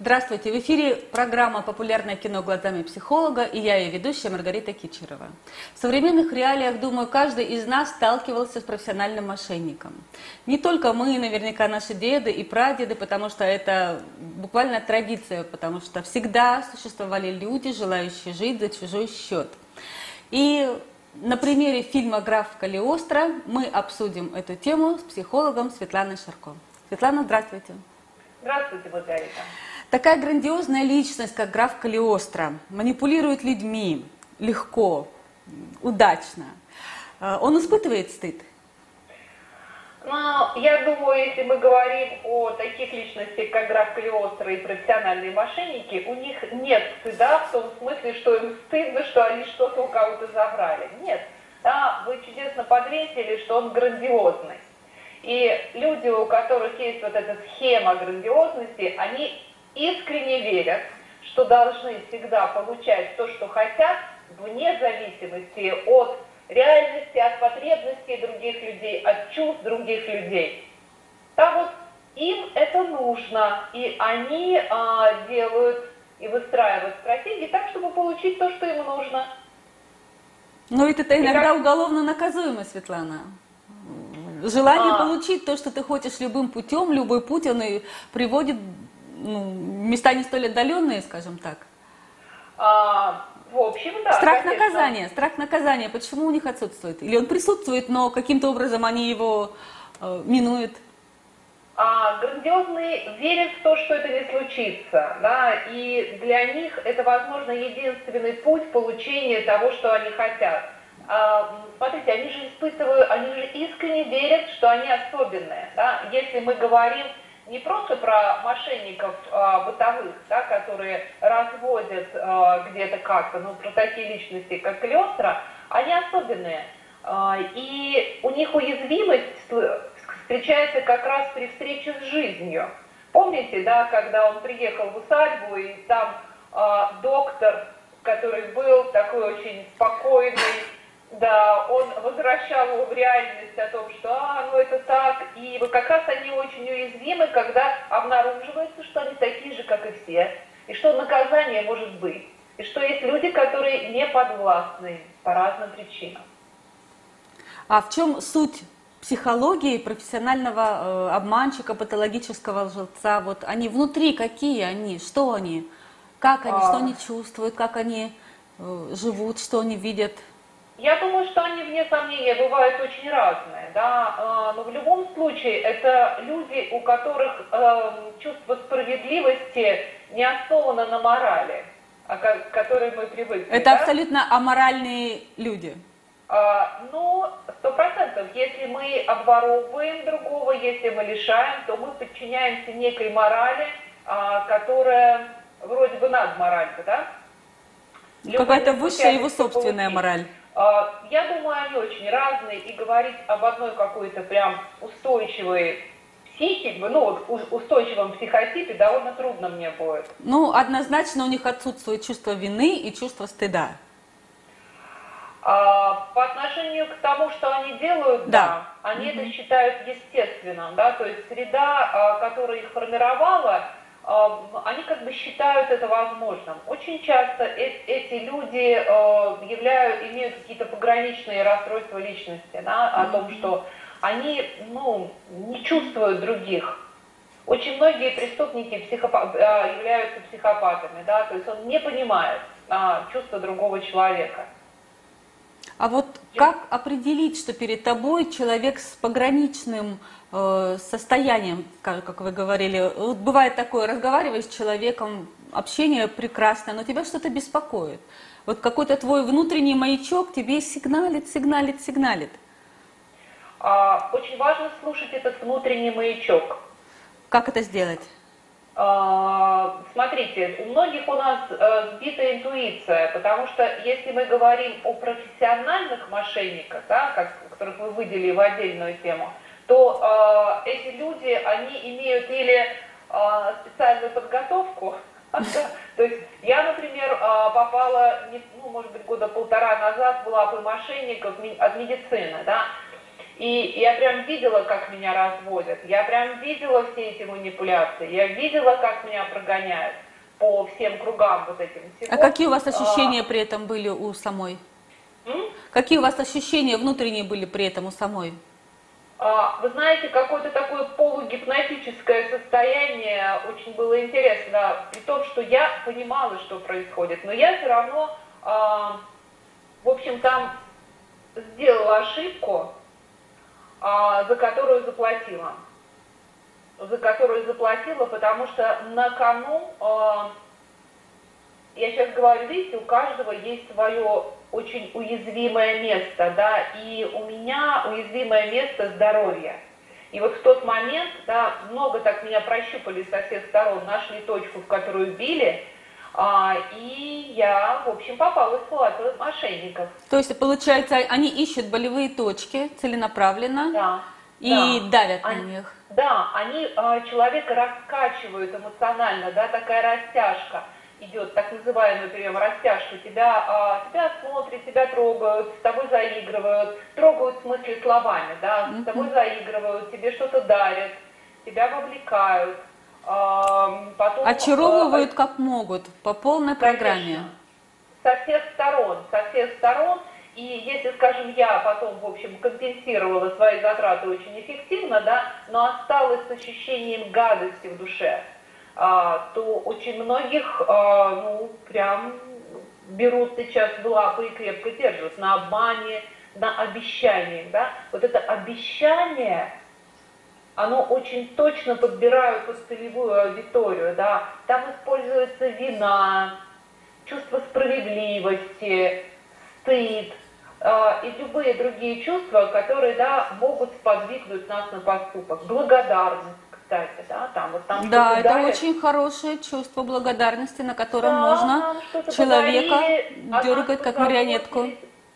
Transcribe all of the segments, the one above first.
Здравствуйте, в эфире программа «Популярное кино глазами психолога» и я ее ведущая Маргарита Кичерова. В современных реалиях, думаю, каждый из нас сталкивался с профессиональным мошенником. Не только мы, наверняка наши деды и прадеды, потому что это буквально традиция, потому что всегда существовали люди, желающие жить за чужой счет. И на примере фильма «Граф Калиостро» мы обсудим эту тему с психологом Светланой Шарко. Светлана, здравствуйте. Здравствуйте, Маргарита. Такая грандиозная личность, как граф Калиостро, манипулирует людьми легко, удачно. Э, он испытывает стыд? Ну, я думаю, если мы говорим о таких личностях, как граф Калиостро и профессиональные мошенники, у них нет стыда в том смысле, что им стыдно, что они что-то у кого-то забрали. Нет. Да, вы чудесно подметили, что он грандиозный. И люди, у которых есть вот эта схема грандиозности, они искренне верят, что должны всегда получать то, что хотят, вне зависимости от реальности, от потребностей других людей, от чувств других людей. Так вот, им это нужно, и они а, делают и выстраивают стратегии так, чтобы получить то, что им нужно. Но ведь это иногда как... уголовно наказуемо, Светлана. Желание а... получить то, что ты хочешь любым путем, любой путь, он и приводит ну, места не столь отдаленные, скажем так? А, в общем, да. Страх конечно. наказания, страх наказания, почему у них отсутствует? Или он присутствует, но каким-то образом они его э, минуют? А, грандиозные верят в то, что это не случится, да, и для них это, возможно, единственный путь получения того, что они хотят. А, смотрите, они же испытывают, они же искренне верят, что они особенные, да, если мы говорим не просто про мошенников э, бытовых, да, которые разводят э, где-то как-то, ну, про такие личности, как Клёстра, они особенные. Э, и у них уязвимость встречается как раз при встрече с жизнью. Помните, да, когда он приехал в усадьбу, и там э, доктор, который был такой очень спокойный, да, он возвращал его в реальность о том, что, а, ну это так, и вот как раз они очень уязвимы, когда обнаруживается, что они такие же, как и все, и что наказание может быть, и что есть люди, которые не подвластны по разным причинам. А в чем суть психологии профессионального э, обманщика, патологического лжеца? Вот они внутри какие они, что они, как они, а... что они чувствуют, как они э, живут, что они видят? Я думаю, что они, вне сомнения, бывают очень разные, да, а, но в любом случае это люди, у которых э, чувство справедливости не основано на морали, к которой мы привыкли. Это да? абсолютно аморальные люди. А, ну, сто процентов. Если мы обворовываем другого, если мы лишаем, то мы подчиняемся некой морали, а, которая вроде бы над моралью, да? Какая-то высшая его собственная получить. мораль. А, я думаю, они очень разные, и говорить об одной какой-то прям устойчивой психике, ну, устойчивом психотипе довольно трудно мне будет. Ну, однозначно у них отсутствует чувство вины и чувство стыда. А, по отношению к тому, что они делают, да, да они mm-hmm. это считают естественным, да, то есть среда, а, которая их формировала, они как бы считают это возможным. Очень часто э эти люди э, являют, имеют какие-то пограничные расстройства личности, да, о том, что они ну, не чувствуют других. Очень многие преступники психопа- э, являются психопатами, да, то есть он не понимает а, чувства другого человека. А вот как определить, что перед тобой человек с пограничным э, состоянием, как вы говорили? Вот бывает такое, разговариваешь с человеком, общение прекрасное, но тебя что-то беспокоит. Вот какой-то твой внутренний маячок тебе сигналит, сигналит, сигналит. А, очень важно слушать этот внутренний маячок. Как это сделать? А, смотрите, у многих у нас э, сбита интуиция, потому что если мы говорим о профессиональных мошенниках, да, как, которых вы выделили в отдельную тему, то э, эти люди, они имеют или э, специальную подготовку, то есть я, например, э, попала, ну, может быть, года полтора назад была бы мошенников от медицины, да, И я прям видела, как меня разводят. Я прям видела все эти манипуляции. Я видела, как меня прогоняют по всем кругам вот этим всего. А какие у вас ощущения а... при этом были у самой? М? Какие у вас ощущения внутренние были при этом у самой? А, вы знаете, какое-то такое полугипнотическое состояние очень было интересно, при том, что я понимала, что происходит, но я все равно, а, в общем, там сделала ошибку, а, за которую заплатила. За которую заплатила, потому что на кону, я сейчас говорю, видите, у каждого есть свое очень уязвимое место, да, и у меня уязвимое место здоровье. И вот в тот момент, да, много так меня прощупали со всех сторон, нашли точку, в которую били, а, и я, в общем, попала в ситуацию мошенников. То есть, получается, они ищут болевые точки целенаправленно да, и да. давят они, на них. Да, они а, человека раскачивают эмоционально, да, такая растяжка идет, так называемый прием растяжка. Тебя, а, тебя смотрят, тебя трогают, с тобой заигрывают, трогают в смысле словами, да, с тобой заигрывают, тебе что-то дарят, тебя вовлекают Потом, Очаровывают э, как могут, по полной программе. Со всех сторон, со всех сторон. И если, скажем, я потом, в общем, компенсировала свои затраты очень эффективно, да, но осталась с ощущением гадости в душе, а, то очень многих, а, ну, прям берут сейчас в лапы и крепко держат на обмане, на обещаниях, да. Вот это обещание – оно очень точно подбирают под целевую аудиторию, да, там используется вина, чувство справедливости, стыд э, и любые другие чувства, которые, да, могут сподвигнуть нас на поступок. Благодарность, кстати, да, там вот там Да, это дарят. очень хорошее чувство благодарности, на котором да, можно человека подарили, а дергать как марионетку.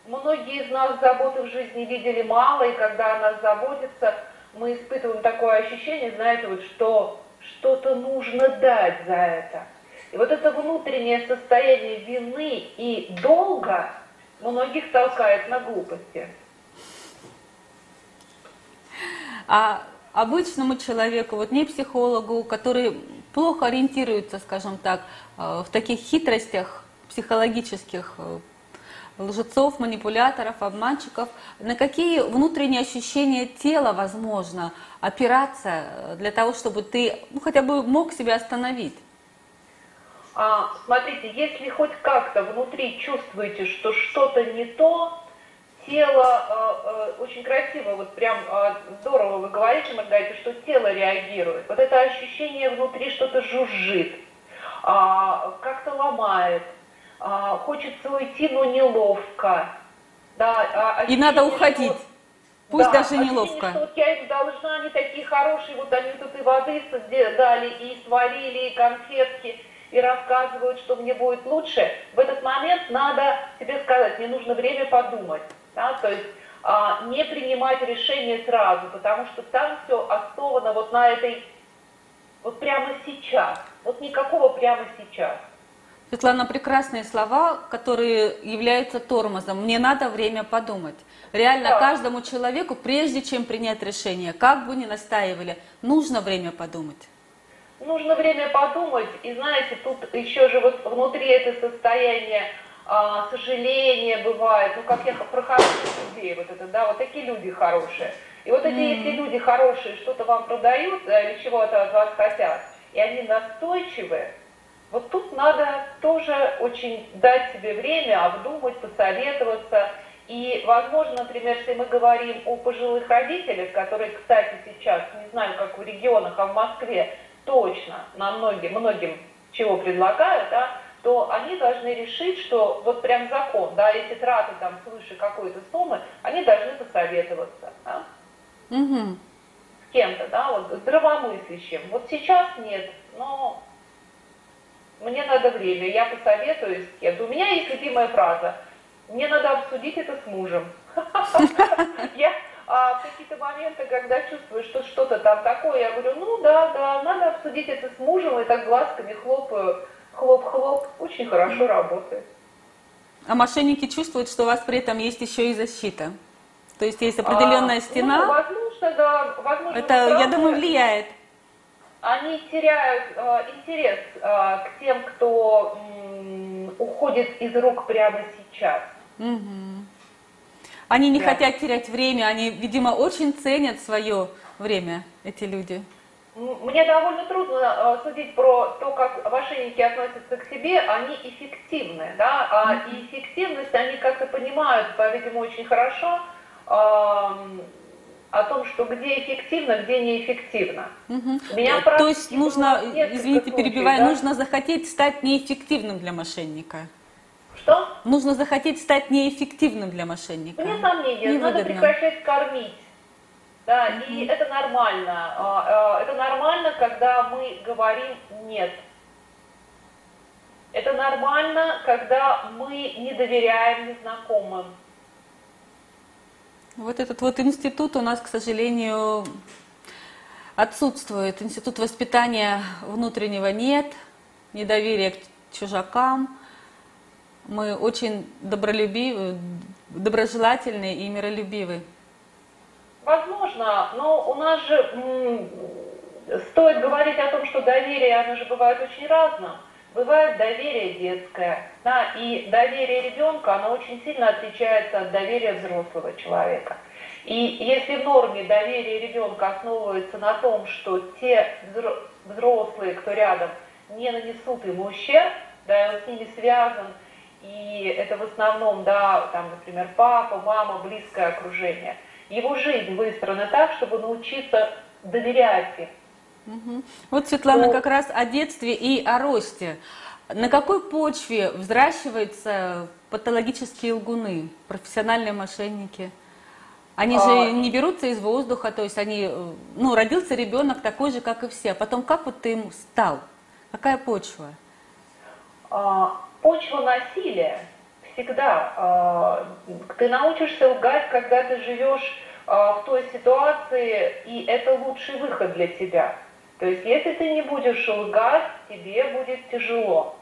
Многие из нас заботы в жизни видели мало, и когда о нас заботятся, мы испытываем такое ощущение, знаете, вот что что-то нужно дать за это. И вот это внутреннее состояние вины и долга многих толкает на глупости. А обычному человеку, вот не психологу, который плохо ориентируется, скажем так, э, в таких хитростях психологических, э, лжецов, манипуляторов, обманщиков. На какие внутренние ощущения тела возможно опираться э, для того, чтобы ты ну, хотя бы мог себя остановить? А, смотрите, если хоть как-то внутри чувствуете, что что-то не то, тело э, э, очень красиво, вот прям э, здорово вы говорите, Маргарита, что тело реагирует. Вот это ощущение внутри что-то жужжит, э, как-то ломает, а, хочется уйти, но неловко. Да, а, и надо уходить. Пусть да, даже неловко. Что вот я им должна, они такие хорошие, вот они тут и воды дали, и сварили, и конфетки, и рассказывают, что мне будет лучше. В этот момент надо тебе сказать, мне нужно время подумать. Да? То есть а, не принимать решение сразу, потому что там все основано вот на этой, вот прямо сейчас. Вот никакого прямо сейчас. Светлана, прекрасные слова, которые являются тормозом. Мне надо время подумать. Реально да. каждому человеку, прежде чем принять решение, как бы ни настаивали, нужно время подумать. Нужно время подумать, и знаете, тут еще же вот внутри это состояние а, сожаления бывает, ну как я про хороших людей, вот это, да, вот такие люди хорошие. И вот эти, mm-hmm. если люди хорошие что-то вам продают или чего-то от вас хотят, и они настойчивые, вот тут надо тоже очень дать себе время, обдумать, посоветоваться. И, возможно, например, если мы говорим о пожилых родителях, которые, кстати, сейчас, не знаю, как в регионах, а в Москве, точно на многим, многим чего предлагают, да, то они должны решить, что вот прям закон, да, если траты там свыше какой-то суммы, они должны посоветоваться. Да? Угу. С кем-то, да, вот здравомыслящим. Вот сейчас нет, но мне надо время, я посоветуюсь с кем-то. У меня есть любимая фраза, мне надо обсудить это с мужем. Я а, в какие-то моменты, когда чувствую, что что-то там такое, я говорю, ну да, да, надо обсудить это с мужем, и так глазками хлопаю, хлоп-хлоп, очень хорошо работает. А мошенники чувствуют, что у вас при этом есть еще и защита. То есть есть определенная а, стена. Ну, возможно, да, возможно. Это, я думаю, влияет. Они теряют э, интерес э, к тем, кто м, уходит из рук прямо сейчас. Угу. Они не Да. хотят терять время, они, видимо, очень ценят свое время, эти люди. Мне довольно трудно э, судить про то, как мошенники относятся к себе. Они эффективны, да, а и эффективность они как-то понимают, по-видимому, очень хорошо о том, что где эффективно, где неэффективно. Мгм. Меня То есть нужно, несколько извините, случаев, перебиваю, да. нужно захотеть стать неэффективным для мошенника. Что? Нужно захотеть стать неэффективным для мошенника. Вне сомнения, надо прекращать кормить. Да, и это нормально. А, а, Это нормально, когда мы говорим нет. Это нормально, когда мы не доверяем незнакомым. Вот этот вот институт у нас, к сожалению, отсутствует. Институт воспитания внутреннего нет, недоверия к чужакам. Мы очень добролюбивы, доброжелательны и миролюбивы. Возможно, но у нас же стоит говорить о том, что доверие, оно же бывает очень разным. Бывает доверие детское, да, и доверие ребенка, оно очень сильно отличается от доверия взрослого человека. И если в норме доверие ребенка основывается на том, что те взро- взрослые, кто рядом, не нанесут ему ущерб, да, он с ними связан, и это в основном, да, там, например, папа, мама, близкое окружение. Его жизнь выстроена так, чтобы научиться доверять им. Вот, Светлана, как раз о детстве и о росте. На какой почве взращиваются патологические лгуны, профессиональные мошенники? Они А. же не берутся из воздуха, то есть они, э, ну, родился ребенок такой же, как и все. А потом, как вот ты им стал? Какая почва? А, Почва насилия всегда. а, Ты научишься лгать, когда ты живешь а, в той ситуации, и это лучший выход для тебя. То есть, если ты не будешь лгать, тебе будет тяжело.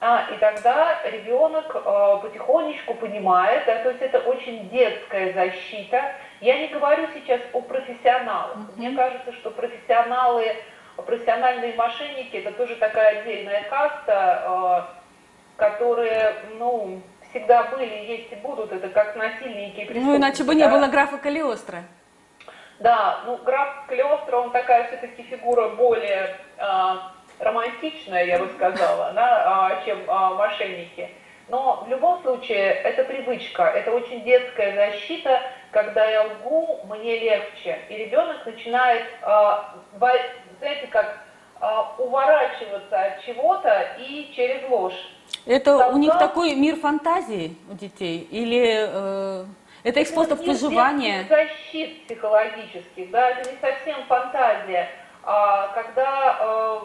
А, и тогда ребенок э, потихонечку понимает, да, то есть это очень детская защита. Я не говорю сейчас о профессионалах. Мне кажется, что профессионалы, профессиональные мошенники это тоже такая отдельная каста, э, которые, ну, всегда были, есть и будут, это как насильники и преступники. Ну, иначе бы не да. было графа Калиостро. Да, ну граф Калиостро, он такая все-таки фигура более а, романтичная, я бы сказала, да, а, чем а, мошенники. Но в любом случае это привычка, это очень детская защита, когда я лгу, мне легче. И ребенок начинает, а, знаете, как уворачиваться от чего-то и через ложь. Это у них такой мир фантазии у детей? Или э, это их способ Это нет выживания? детских защит психологических, да, это не совсем фантазия. А, когда, э,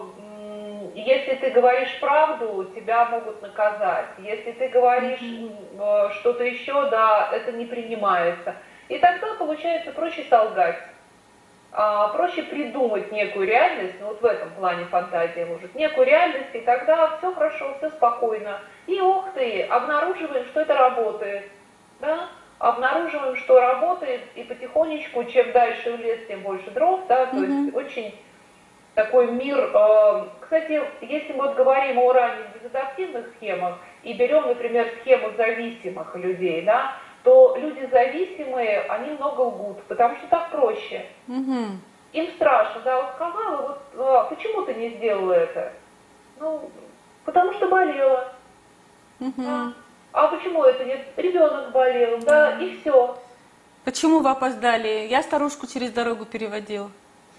если ты говоришь правду, тебя могут наказать. Если ты говоришь м, э, что-то еще, да, это не принимается. И тогда получается проще солгать. А, проще придумать некую реальность, ну вот в этом плане фантазия может, некую реальность, и тогда все хорошо, все спокойно. И ох ты, обнаруживаем, что это работает. Да? Обнаруживаем, что работает, и потихонечку, чем дальше в лес, тем больше дров, да, то есть очень такой мир. э, Кстати, если мы вот говорим о ранних безадаптивных схемах и берем, например, схему зависимых людей, да, то люди зависимые, они много лгут, потому что так проще. Мгм. Им страшно, да, вот сказала, вот а, почему ты не сделала это? Ну, потому что болела. Мгм. да. А почему это нет? Ребенок болел, да, и все. Почему вы опоздали? Я старушку через дорогу переводил.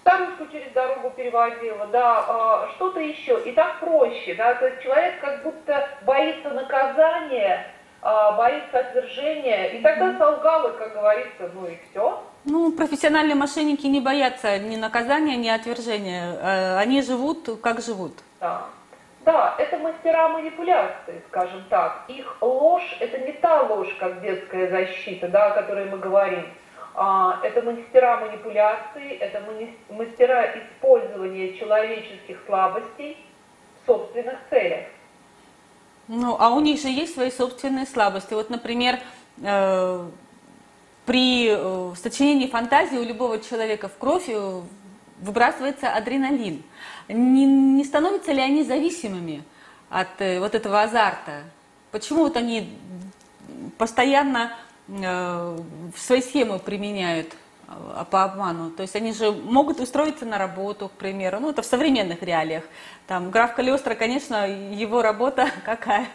Старушку через дорогу переводила, да, а, что-то еще. И так проще, да, то есть человек как будто боится наказания, а, боится отвержения, и тогда солгал, и, как говорится, ну и все. Ну, профессиональные мошенники не боятся ни наказания, ни отвержения. Э, Они живут, как живут. Да. Да, это мастера манипуляции, скажем так. Их ложь – это не та ложь, как детская защита, да, о которой мы говорим. А, это мастера манипуляции, это мастера использования человеческих слабостей в собственных целях. Ну, а у них же есть свои собственные слабости. Вот, например, э, при э, сочинении фантазии у любого человека в кровь э, выбрасывается адреналин. Не, не становятся ли они зависимыми от э, вот этого азарта? Почему вот они постоянно э, свои схемы применяют по обману. То есть они же могут устроиться на работу, к примеру. Ну, это в современных реалиях. Там граф Калиостро, конечно, его работа какая?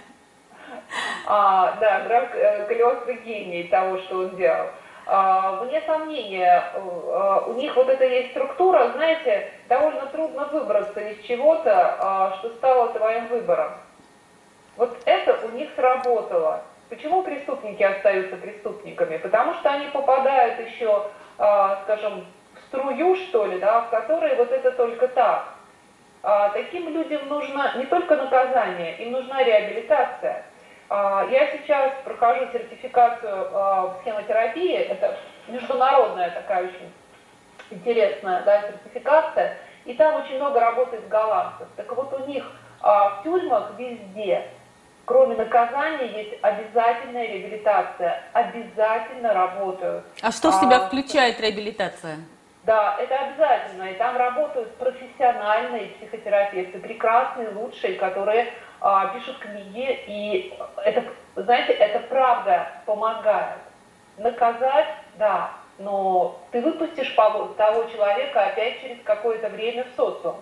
А, да, граф э, Калиостро гений того, что он делал. А, вне сомнения, э, у них вот эта есть структура, знаете, довольно трудно выбраться из чего-то, а, что стало твоим выбором. Вот это у них сработало. Почему преступники остаются преступниками? Потому что они попадают еще, а, скажем, в струю, что ли, да, в которой вот это только так. А, таким людям нужно не только наказание, им нужна реабилитация. А, я сейчас прохожу сертификацию схемотерапии, это международная такая очень интересная да, сертификация, и там очень много работает голландцев. Так вот у них в тюрьмах везде Кроме наказания есть обязательная реабилитация. Обязательно работают. А что в себя а, включает реабилитация? Да, это обязательно. И там работают профессиональные психотерапевты, прекрасные, лучшие, которые а, пишут книги. И это, знаете, это правда помогает. Наказать, да, но ты выпустишь того человека опять через какое-то время в социум.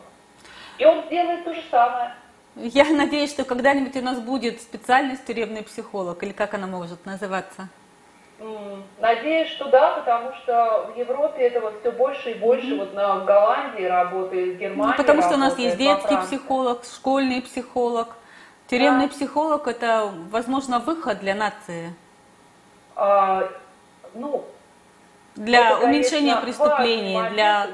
И он сделает то же самое. Я надеюсь, что когда-нибудь у нас будет специальность тюремный психолог, или как она может называться? Надеюсь, что да, потому что в Европе этого все больше и больше. Mm-hmm. Вот на Голландии работает, в Германии ну, Потому что у нас есть детский психолог, школьный психолог. Тюремный да. психолог – это, возможно, выход для нации. А, ну, для это, уменьшения преступлений, для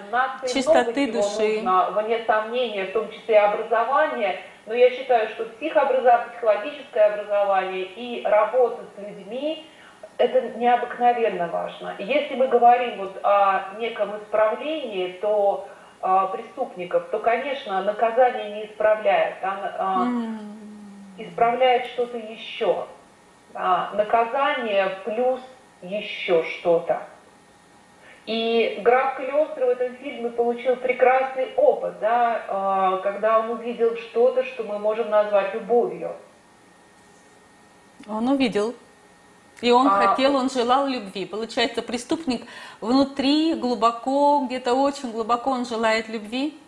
чистоты души. Нужно, вне сомнения, в том числе и образование – но я считаю, что психообразование, психологическое образование и работа с людьми – это необыкновенно важно. если мы говорим вот о неком исправлении, то а, преступников, то, конечно, наказание не исправляет, а, mm. исправляет что-то еще. А, наказание плюс еще что-то. И граф Калиостро в этом фильме получил прекрасный опыт, да, а, когда он увидел что-то, что мы можем назвать любовью. Он увидел. И он а, хотел, он желал любви. Получается, преступник внутри, глубоко, где-то очень глубоко он желает любви.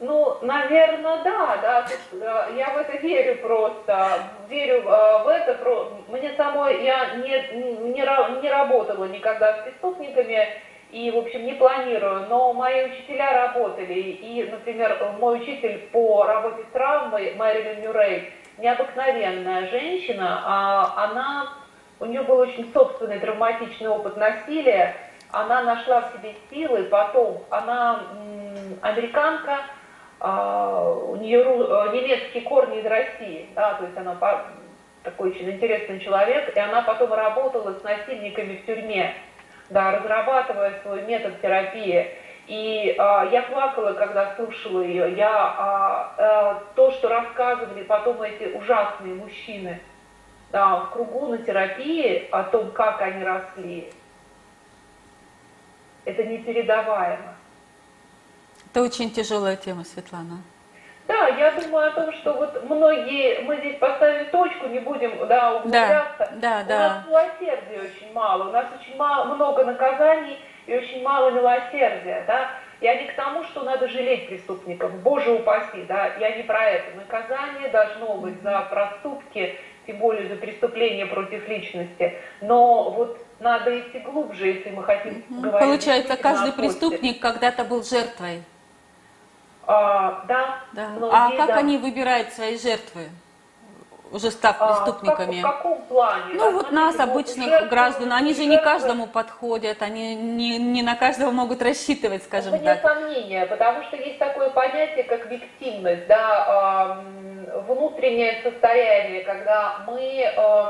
Ну, наверное, да, да, э, я в это верю просто, верю э, в это, мне самой, я не, не, не работала никогда с преступниками и, в общем, не планирую, но мои учителя работали, и, например, мой учитель по работе с травмой, Мэрилин Мюррей, необыкновенная женщина, а она, у нее был очень собственный травматичный опыт насилия, она нашла в себе силы, потом она американка, а, у нее э, немецкие корни из России, да, то есть она такой очень интересный человек, и она потом работала с насильниками в тюрьме, да, разрабатывая свой метод терапии. И а, я плакала, когда слушала ее. Я а, а, то, что рассказывали потом эти ужасные мужчины да, в кругу на терапии о том, как они росли, это непередаваемо. Это очень тяжелая тема, Светлана. Да, я думаю о том, что вот многие, мы здесь поставим точку, не будем да, углубляться. Да, да, у да. нас милосердия очень мало, у нас очень мало, много наказаний и очень мало милосердия, да. Я не к тому, что надо жалеть преступников, боже упаси, да, я не про это. Наказание должно быть за проступки, тем более за преступление против личности. Но вот надо идти глубже, если мы хотим говорить. Получается, каждый преступник когда-то был жертвой. А, да. да. Многие, а как да. они выбирают свои жертвы? уже став преступниками. А, в, как, в каком плане? Ну да, вот нас, обычных жертвы, граждан, они же не каждому подходят, они не, не на каждого могут рассчитывать, скажем Это так. Нет сомнения, потому что есть такое понятие, как виктимность, да, внутреннее состояние, когда мы э,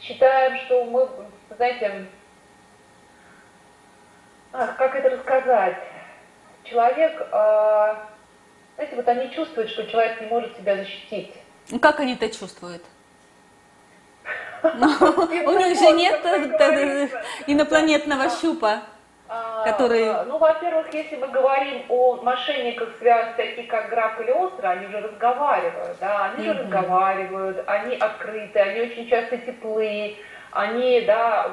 считаем, что мы, знаете, ах, как это рассказать, человек, э, знаете, вот они чувствуют, что человек не может себя защитить. Ну, как они это чувствуют? У них же нет инопланетного щупа. А, который... А, ну, во-первых, если мы говорим о мошенниках, связанных таких как Граф или Остро, они же разговаривают, да, они же разговаривают, они открыты, они очень часто теплые, они, да,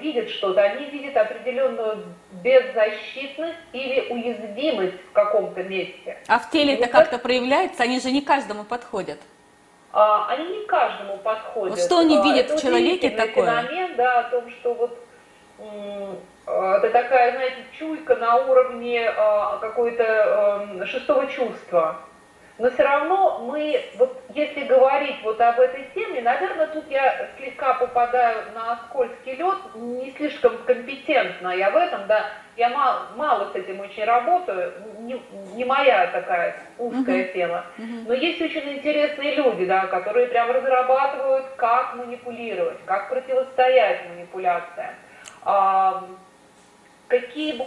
видят что-то, они видят определенную беззащитность или уязвимость в каком-то месте. А в теле это как-то проявляется? Они же не каждому подходят. А, они не каждому подходят. Вот что они а, видят это в человеке такое? феномен, да, о том, что вот а, это такая, знаете, чуйка на уровне а, какой-то эм, шестого чувства. Но все равно мы, вот если говорить вот об этой теме, наверное, тут я слегка попадаю на скользкий лед, не слишком компетентна я в этом, да, я мало, мало с этим очень работаю, не, не моя такая узкая uh-huh. тема. Uh-huh. Но есть очень интересные люди, да, которые прям разрабатывают, как манипулировать, как противостоять манипуляциям какие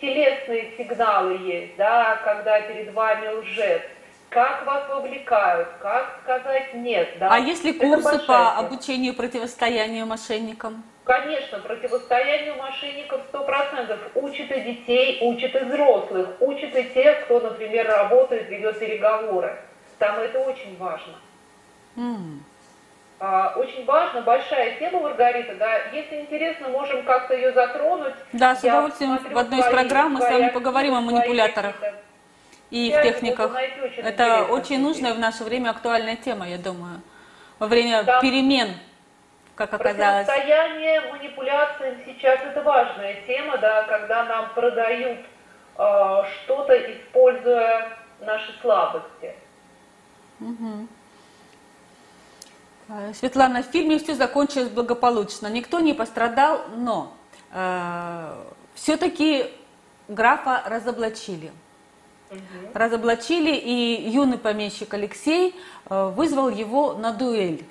телесные сигналы есть, да, когда перед вами лжец, как вас вовлекают, как сказать нет. Да? А есть ли курсы по обучению противостоянию мошенникам? Конечно, противостоянию мошенников 100%. Учат и детей, учат и взрослых, учат и тех, кто, например, работает, ведет переговоры. Там это очень важно. Mm. А, очень важно, большая тема, Маргарита, да, если интересно, можем как-то ее затронуть. Да, с удовольствием в одной из программ мы с вами поговорим о манипуляторах и их техниках. Это очень нужная в наше время актуальная тема, я думаю. Во время да. перемен, как оказалось. Противостояние манипуляциям сейчас это важная тема, да, когда нам продают э, что-то, используя наши слабости. Угу. Светлана, в фильме все закончилось благополучно, никто не пострадал, но э, все-таки графа разоблачили. Разоблачили, и юный помещик Алексей э, вызвал его на дуэль.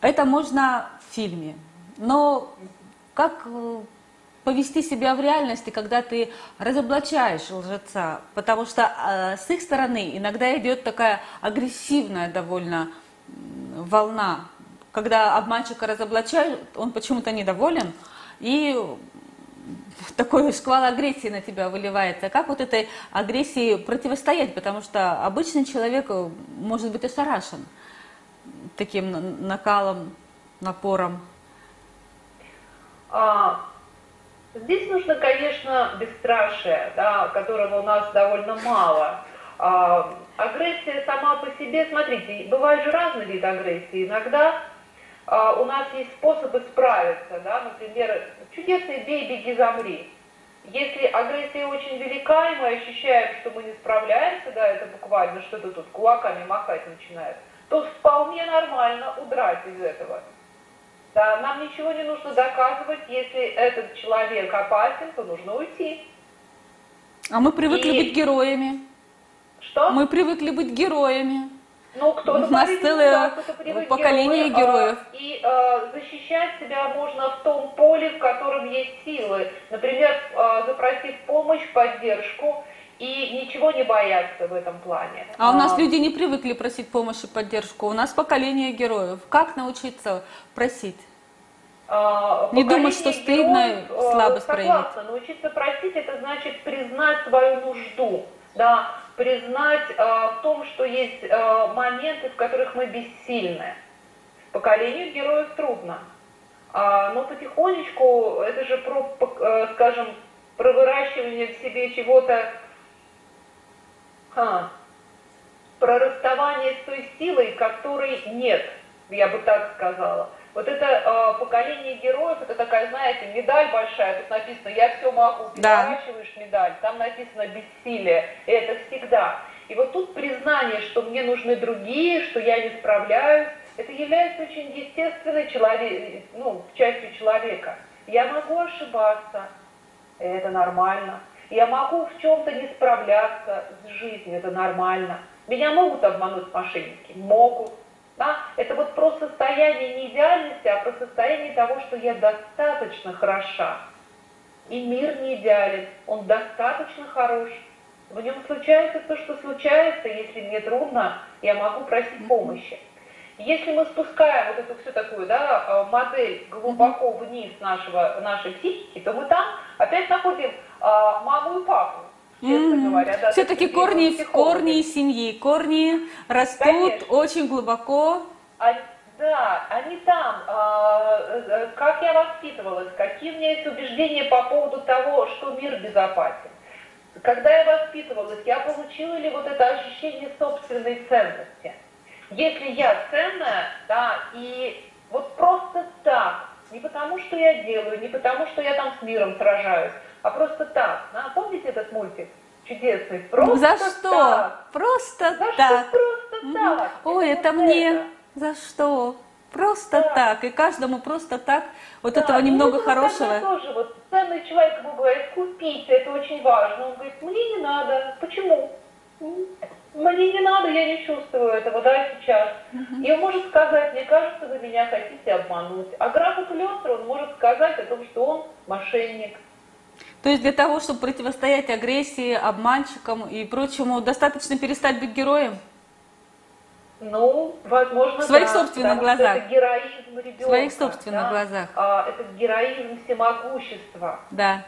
Это можно в фильме, но как э, повести себя в реальности, когда ты разоблачаешь лжеца, потому что э, с их стороны иногда идет такая агрессивная довольно волна, когда обманщика разоблачают, он почему-то недоволен, и такой шквал агрессии на тебя выливается. Как вот этой агрессии противостоять? Потому что обычный человек может быть ошарашен таким накалом, напором. А, здесь нужно, конечно, бесстрашие, да, которого у нас довольно мало. А, агрессия сама по себе, смотрите, бывают же разные виды агрессии. Иногда у нас есть способы справиться, да, например, чудесный «бей, беги, замри». Если агрессия очень велика, и мы ощущаем, что мы не справляемся, да, это буквально что-то тут кулаками махать начинает, то вполне нормально удрать из этого. Да, нам ничего не нужно доказывать, если этот человек опасен, то нужно уйти. А мы привыкли и... быть героями. Что? Мы привыкли быть героями. Ну, кто-то У нас целое поколение героев. героев. А, и а, защищать себя можно в том поле, в котором есть силы. Например, а, запросив помощь, поддержку и ничего не бояться в этом плане. А, у нас а, люди не привыкли просить помощь и поддержку. У нас поколение героев. Как научиться просить? А, не думать, что стыдно героев, слабость проявить. Согласна, научиться просить, это значит признать свою нужду. Да, признать э, в том, что есть э, моменты, в которых мы бессильны. Поколению героев трудно. А, но потихонечку это же про, э, скажем, про выращивание в себе чего-то, а, про расставание с той силой, которой нет, я бы так сказала. Вот это э, поколение героев, это такая, знаете, медаль большая, тут написано «Я все могу», переворачиваешь да. медаль, там написано «Бессилие», и это всегда. И вот тут признание, что мне нужны другие, что я не справляюсь, это является очень естественной человек, ну, частью человека. Я могу ошибаться, это нормально. Я могу в чем-то не справляться с жизнью, это нормально. Меня могут обмануть мошенники? Могут. Да? Это вот про состояние не идеальности, а про состояние того, что я достаточно хороша. И мир не идеален, он достаточно хорош. В нем случается то, что случается, если мне трудно, я могу просить помощи. Если мы спускаем вот эту всю такую да, э, модель глубоко вниз нашего, нашей психики, то мы там опять находим а, маму и папу. Mm-hmm. говоря, да, Все-таки корни, корни семьи, корни растут Конечно. очень глубоко. А, да, они там. А, э, как я воспитывалась, какие у меня есть убеждения по поводу того, что мир безопасен. Когда я воспитывалась, я получила ли вот это ощущение собственной ценности? Если я ценная, да, и вот просто так, не потому что я делаю, не потому что я там с миром сражаюсь, а просто так. Да? Помните этот мультик? Чудесный. Просто За что? Так. Просто За так. Что просто так. Ой, это, это мне. Это. За что? Просто да. так. И каждому просто так. Вот да. этого немного ну, хорошего. тоже вот ценный человек ему говорит, купите, это очень важно. Он говорит, мне не надо. Почему? Мне не надо, я не чувствую этого, да, сейчас. И он может сказать, мне кажется, вы меня хотите обмануть. А графу Клёстер он может сказать о том, что он мошенник. То есть для того, чтобы противостоять агрессии, обманщикам и прочему, достаточно перестать быть героем? Ну, возможно, В своих да, собственных глазах. Это героизм ребенка. В своих собственных да? глазах. А, это героизм всемогущества. Да.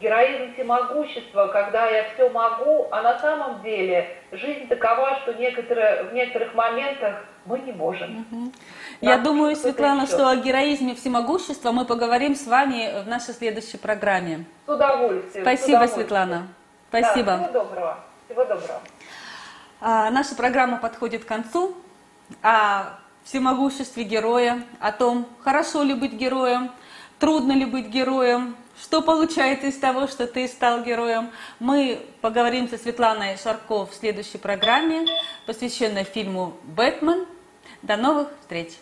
Героизм всемогущества, когда я все могу, а на самом деле жизнь такова, что некоторые, в некоторых моментах мы не можем. Угу. Я думаю, Светлана, что о героизме всемогущества мы поговорим с вами в нашей следующей программе. С удовольствием. Спасибо, с удовольствием. Светлана. Спасибо. Да, всего доброго. Всего доброго. А, наша программа подходит к концу. О всемогуществе героя, о том, хорошо ли быть героем, трудно ли быть героем, что получается из того, что ты стал героем. Мы поговорим со Светланой Шарков в следующей программе, посвященной фильму «Бэтмен». До новых встреч!